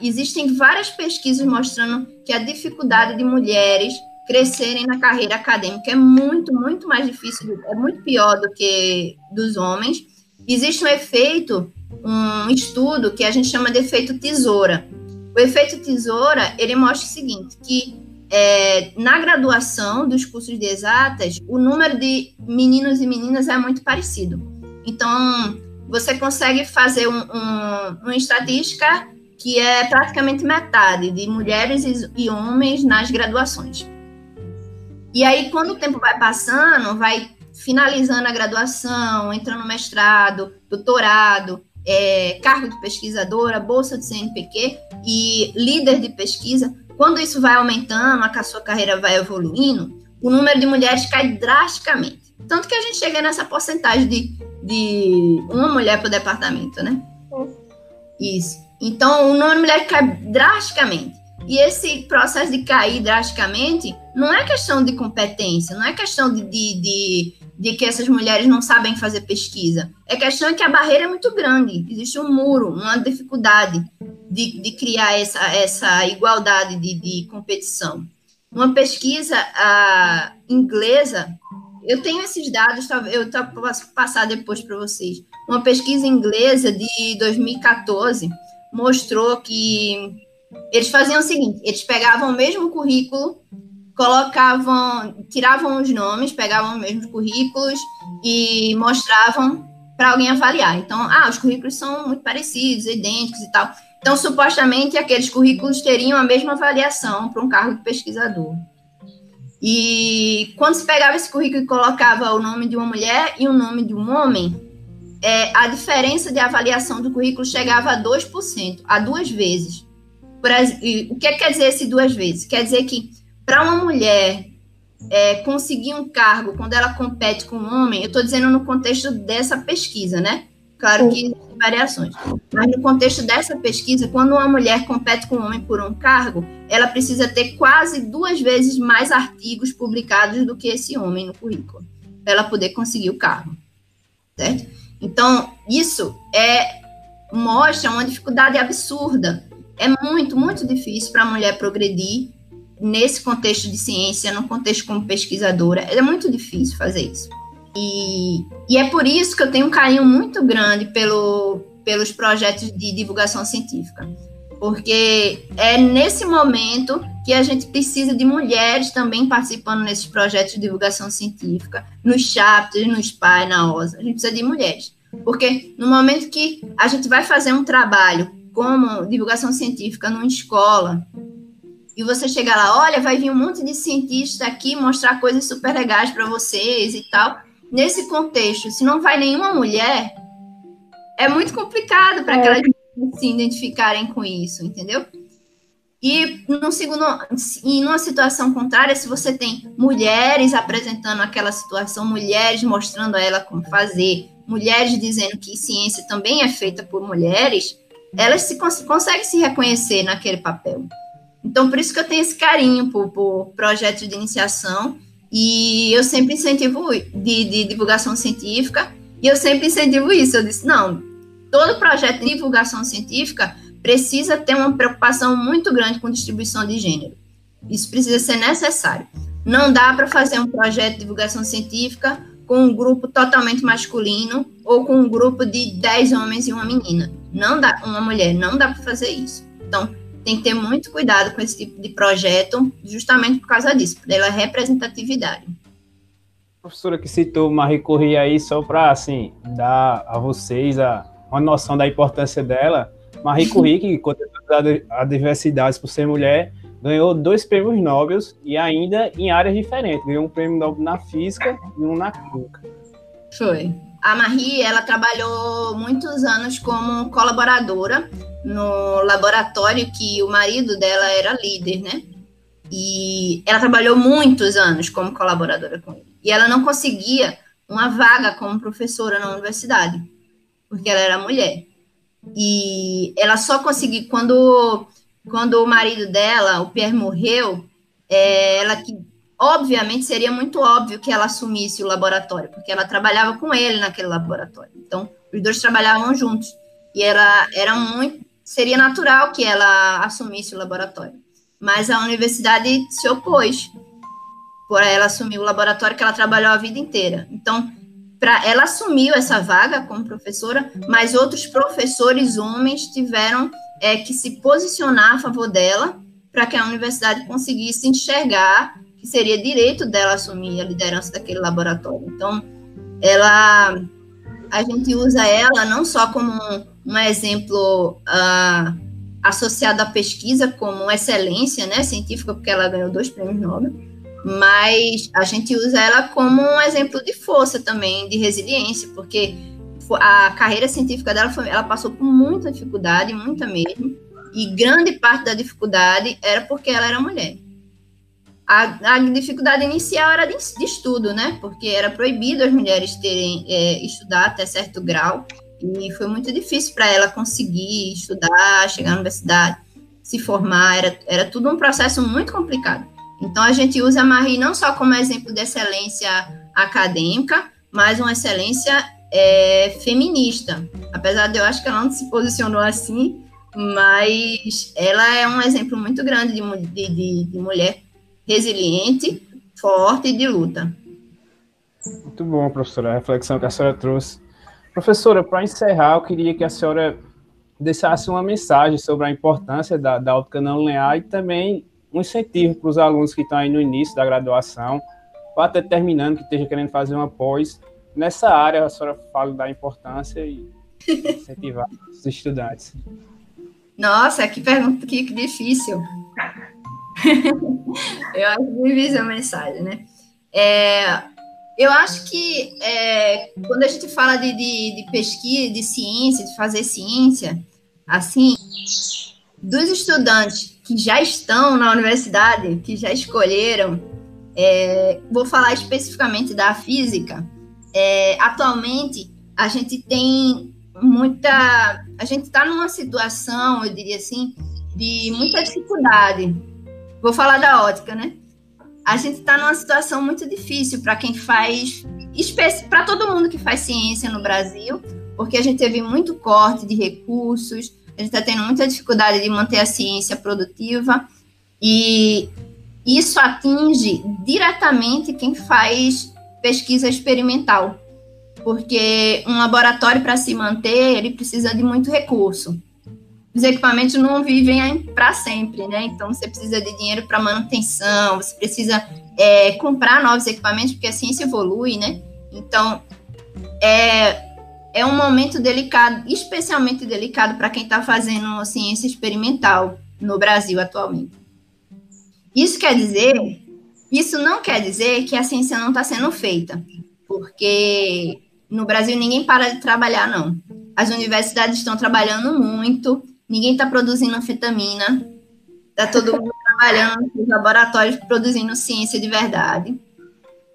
[SPEAKER 3] Existem várias pesquisas mostrando que a dificuldade de mulheres crescerem na carreira acadêmica é muito, muito mais difícil, é muito pior do que dos homens. Existe um efeito, um estudo que a gente chama de efeito tesoura. O efeito tesoura, ele mostra o seguinte, que é, na graduação dos cursos de exatas, o número de meninos e meninas é muito parecido. Então, você consegue fazer um, um, uma estatística que é praticamente metade de mulheres e homens nas graduações. E aí, quando o tempo vai passando, vai finalizando a graduação, entrando no mestrado, doutorado, é, cargo de pesquisadora, bolsa de CNPq e líder de pesquisa, quando isso vai aumentando, a sua carreira vai evoluindo, o número de mulheres cai drasticamente. Tanto que a gente chega nessa porcentagem de, de uma mulher por departamento, né? Isso. Então, o número de mulheres cai drasticamente. E esse processo de cair drasticamente não é questão de competência, não é questão de, de, de, de, que essas mulheres não sabem fazer pesquisa. É questão que a barreira é muito grande, existe um muro, uma dificuldade de, de criar essa, essa igualdade de, de competição. Uma pesquisa uh, inglesa, eu tenho esses dados, eu posso passar depois para vocês. Uma pesquisa inglesa de 2014 mostrou que eles faziam o seguinte: eles pegavam o mesmo currículo, colocavam, tiravam os nomes, pegavam os mesmos currículos e mostravam para alguém avaliar. Então, ah, os currículos são muito parecidos, idênticos e tal. Então, supostamente, aqueles currículos teriam a mesma avaliação para um cargo de pesquisador. E quando se pegava esse currículo e colocava o nome de uma mulher e o nome de um homem, é, a diferença de avaliação do currículo chegava a 2%, a duas vezes. Por, o que quer dizer esse duas vezes? Quer dizer que para uma mulher é, conseguir um cargo quando ela compete com um homem, eu estou dizendo no contexto dessa pesquisa, né? Claro que tem variações. Mas no contexto dessa pesquisa, quando uma mulher compete com um homem por um cargo, ela precisa ter quase duas vezes mais artigos publicados do que esse homem no currículo, para ela poder conseguir o cargo. Certo? Então, isso é mostra uma dificuldade absurda. É muito, muito difícil para a mulher progredir nesse contexto de ciência, no contexto como pesquisadora. É muito difícil fazer isso. E, e é por isso que eu tenho um carinho muito grande pelo, pelos projetos de divulgação científica. Porque é nesse momento que a gente precisa de mulheres também participando nesses projetos de divulgação científica, nos chapters, no SPY, na OSA. A gente precisa de mulheres. Porque no momento que a gente vai fazer um trabalho como divulgação científica numa escola, e você chega lá, olha, vai vir um monte de cientista aqui mostrar coisas super legais para vocês e tal nesse contexto, se não vai nenhuma mulher, é muito complicado para é. Se identificarem com isso, entendeu? E no segundo, numa situação contrária, se você tem mulheres apresentando aquela situação, mulheres mostrando a ela como fazer, mulheres dizendo que ciência também é feita por mulheres, elas se cons conseguem se reconhecer naquele papel. Então, por isso que eu tenho esse carinho por, por projetos de iniciação e eu sempre incentivo de, de divulgação científica, e eu sempre incentivo isso. Eu disse: não, todo projeto de divulgação científica precisa ter uma preocupação muito grande com distribuição de gênero. Isso precisa ser necessário. Não dá para fazer um projeto de divulgação científica com um grupo totalmente masculino ou com um grupo de 10 homens e uma menina. Não dá, uma mulher, não dá para fazer isso. Então, tem que ter muito cuidado com esse tipo de projeto, justamente por causa disso, pela representatividade.
[SPEAKER 2] A professora que citou Marie Curie aí, só para assim, dar a vocês a, uma noção da importância dela, Marie Curie, que *laughs* contribuiu a diversidade por ser mulher, ganhou dois prêmios Nobel e ainda em áreas diferentes. Ganhou um prêmio Nobel na física e um na química.
[SPEAKER 3] Foi. A Marie, ela trabalhou muitos anos como colaboradora no laboratório que o marido dela era líder, né? E ela trabalhou muitos anos como colaboradora com ele. E ela não conseguia uma vaga como professora na universidade, porque ela era mulher. E ela só conseguiu quando quando o marido dela, o Pierre, morreu, é, ela que obviamente seria muito óbvio que ela assumisse o laboratório, porque ela trabalhava com ele naquele laboratório. Então, os dois trabalhavam juntos. E ela era muito seria natural que ela assumisse o laboratório. Mas a universidade se opôs por ela assumir o laboratório que ela trabalhou a vida inteira. Então, para ela assumiu essa vaga como professora, mas outros professores homens tiveram é, que se posicionar a favor dela para que a universidade conseguisse enxergar que seria direito dela assumir a liderança daquele laboratório. Então, ela a gente usa ela não só como um, um exemplo uh, associado à pesquisa como excelência né, científica, porque ela ganhou dois prêmios Nobel, mas a gente usa ela como um exemplo de força também, de resiliência, porque a carreira científica dela foi, ela passou por muita dificuldade, muita mesmo, e grande parte da dificuldade era porque ela era mulher. A, a dificuldade inicial era de, de, estudo, né? Porque era proibido as mulheres terem é, estudar até certo grau, e foi muito difícil para ela conseguir estudar, chegar na universidade, se formar, era, era tudo um processo muito complicado. Então, a gente usa a Marie não só como exemplo de excelência acadêmica, mas uma excelência é, feminista. Apesar de eu acho que ela não se posicionou assim, mas ela é um exemplo muito grande de, de, de, mulher resiliente, forte e de luta.
[SPEAKER 2] Muito bom, professora, a reflexão que a senhora trouxe. Professora, para encerrar, eu queria que a senhora deixasse uma mensagem sobre a importância da, da não linear e também um incentivo para os alunos que estão aí no início da graduação, ou até terminando, que esteja querendo fazer uma pós. Nessa área, a senhora fala da importância e *laughs* incentivar os estudantes.
[SPEAKER 3] Nossa, que pergunta que difícil. *laughs* eu acho difícil a mensagem, né? É, eu acho que é, quando a gente fala de, de, de, pesquisa, de ciência, de fazer ciência, assim, dos estudantes que já estão na universidade, que já escolheram, é, vou falar especificamente da física. É, atualmente, a gente tem muita. A gente está numa situação, eu diria assim, de muita dificuldade. Vou falar da ótica, né? A gente está numa situação muito difícil para quem faz, para todo mundo que faz ciência no Brasil, porque a gente teve muito corte de recursos, a gente está tendo muita dificuldade de manter a ciência produtiva e isso atinge diretamente quem faz pesquisa experimental porque um laboratório para se manter, ele precisa de muito recurso. Os equipamentos não vivem para sempre, né? Então você precisa de dinheiro para manutenção, você precisa é, comprar novos equipamentos, porque a ciência evolui, né? Então é, é um momento delicado, especialmente delicado para quem está fazendo ciência experimental no Brasil atualmente. Isso quer dizer, isso não quer dizer que a ciência não está sendo feita, porque no Brasil ninguém para de trabalhar, não. As universidades estão trabalhando muito, ninguém está produzindo anfetamina, está todo mundo *laughs* trabalhando nos laboratórios produzindo ciência de verdade.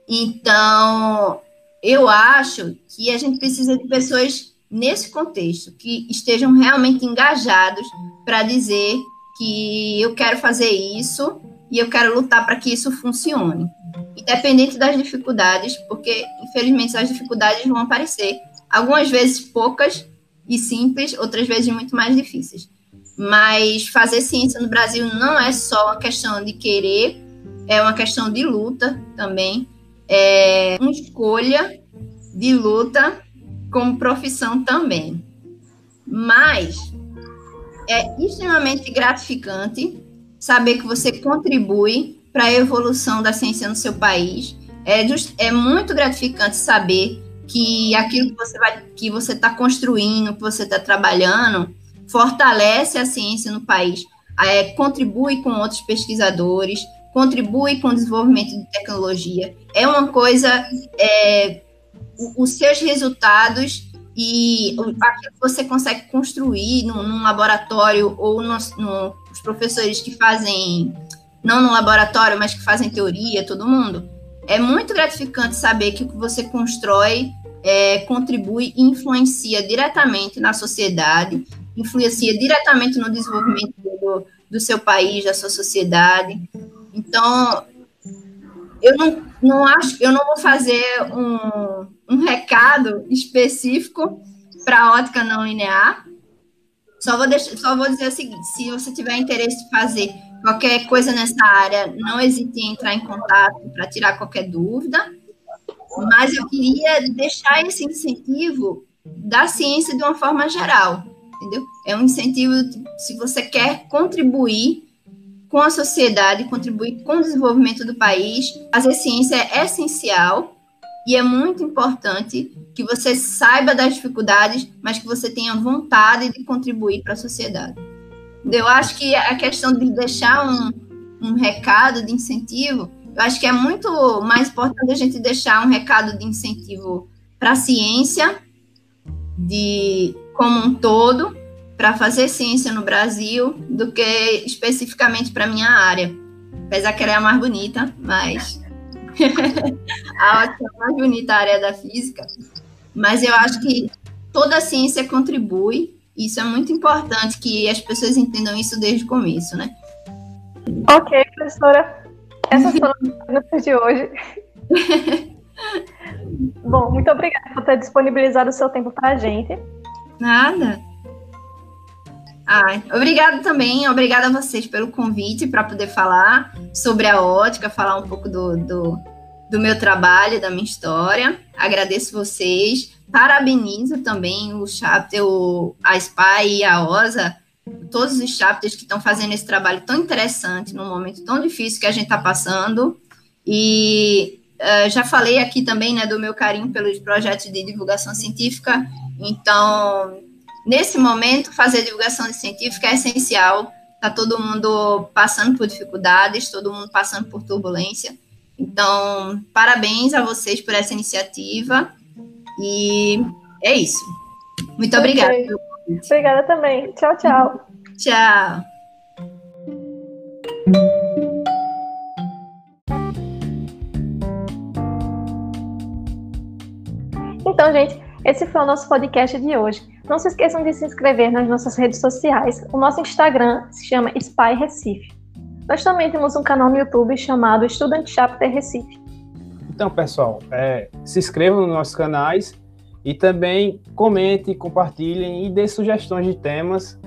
[SPEAKER 3] Então, eu acho que a gente precisa de pessoas nesse contexto que estejam realmente engajados para dizer que eu quero fazer isso e eu quero lutar para que isso funcione. Independente das dificuldades, porque infelizmente as dificuldades vão aparecer, algumas vezes poucas e simples, outras vezes muito mais difíceis. Mas fazer ciência no Brasil não é só uma questão de querer, é uma questão de luta também, é uma escolha de luta como profissão também. Mas é extremamente gratificante saber que você contribui para a evolução da ciência no seu país. É, just, é muito gratificante saber que aquilo que você vai, que você está construindo, que você está trabalhando, fortalece a ciência no país, é, contribui com outros pesquisadores, contribui com o desenvolvimento de tecnologia. É uma coisa, é, os seus resultados e aquilo que você consegue construir num, num laboratório ou no, no, os professores que fazem não no laboratório, mas que fazem teoria, todo mundo, é muito gratificante saber que o que você constrói é, contribui e influencia diretamente na sociedade, influencia diretamente no desenvolvimento do, do seu país, da sua sociedade. Então, eu não, não acho, eu não vou fazer um, um recado específico para ótica não linear. Só vou, deixar, só vou dizer o seguinte: se você tiver interesse em fazer Qualquer coisa nessa área, não hesite em entrar em contato para tirar qualquer dúvida. Mas eu queria deixar esse incentivo da ciência de uma forma geral, entendeu? É um incentivo, se você quer contribuir com a sociedade, contribuir com o desenvolvimento do país, fazer ciência é essencial e é muito importante que você saiba das dificuldades, mas que você tenha vontade de contribuir para a sociedade. Eu acho que a questão de deixar um, um recado de incentivo, eu acho que é muito mais importante a gente deixar um recado de incentivo para a ciência, de como um todo, para fazer ciência no Brasil, do que especificamente para minha área. Apesar que ela é a mais bonita, mas *laughs* a ótica é mais bonita a área da física. Mas eu acho que toda a ciência contribui. Isso é muito importante que as pessoas entendam isso desde o começo, né?
[SPEAKER 1] Ok, professora. Essas foram as perguntas de hoje. *laughs* Bom, muito obrigada por ter disponibilizado o seu tempo para a gente.
[SPEAKER 3] Nada. Ah, obrigada também, obrigada a vocês pelo convite para poder falar sobre a ótica, falar um pouco do, do, do, meu trabalho, da minha história. Agradeço vocês, parabenizo também o chapter, o, a SPY e a OSA, todos os chapters que estão fazendo esse trabalho tão interessante num momento tão difícil que a gente está passando. E uh, já falei aqui também né, do meu carinho pelos projetos de divulgação científica, então nesse momento, fazer divulgação científica é essencial. Está todo mundo passando por dificuldades, todo mundo passando por turbulência. Então, parabéns a vocês por essa iniciativa. E é isso. Muito obrigada.
[SPEAKER 1] Obrigada também. Tchau, tchau.
[SPEAKER 3] Tchau.
[SPEAKER 1] Então, gente, esse foi o nosso podcast de hoje. Não se esqueçam de se inscrever nas nossas redes sociais. O nosso Instagram se chama Spy Recife. Nós também temos um canal no YouTube chamado Student Chapter Recife.
[SPEAKER 2] Então, pessoal, é, se inscrevam nos nossos canais e também comentem, compartilhem e dê sugestões de temas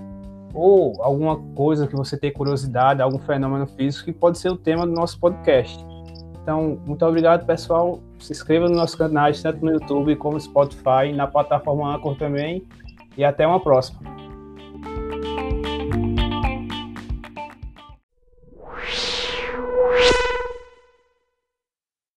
[SPEAKER 2] ou alguma coisa que você tenha curiosidade, algum fenômeno físico que pode ser o tema do nosso podcast. Então, muito obrigado, pessoal. Se inscreva nos nossos canais, tanto no YouTube como no Spotify, na plataforma Anchor também. E até uma próxima.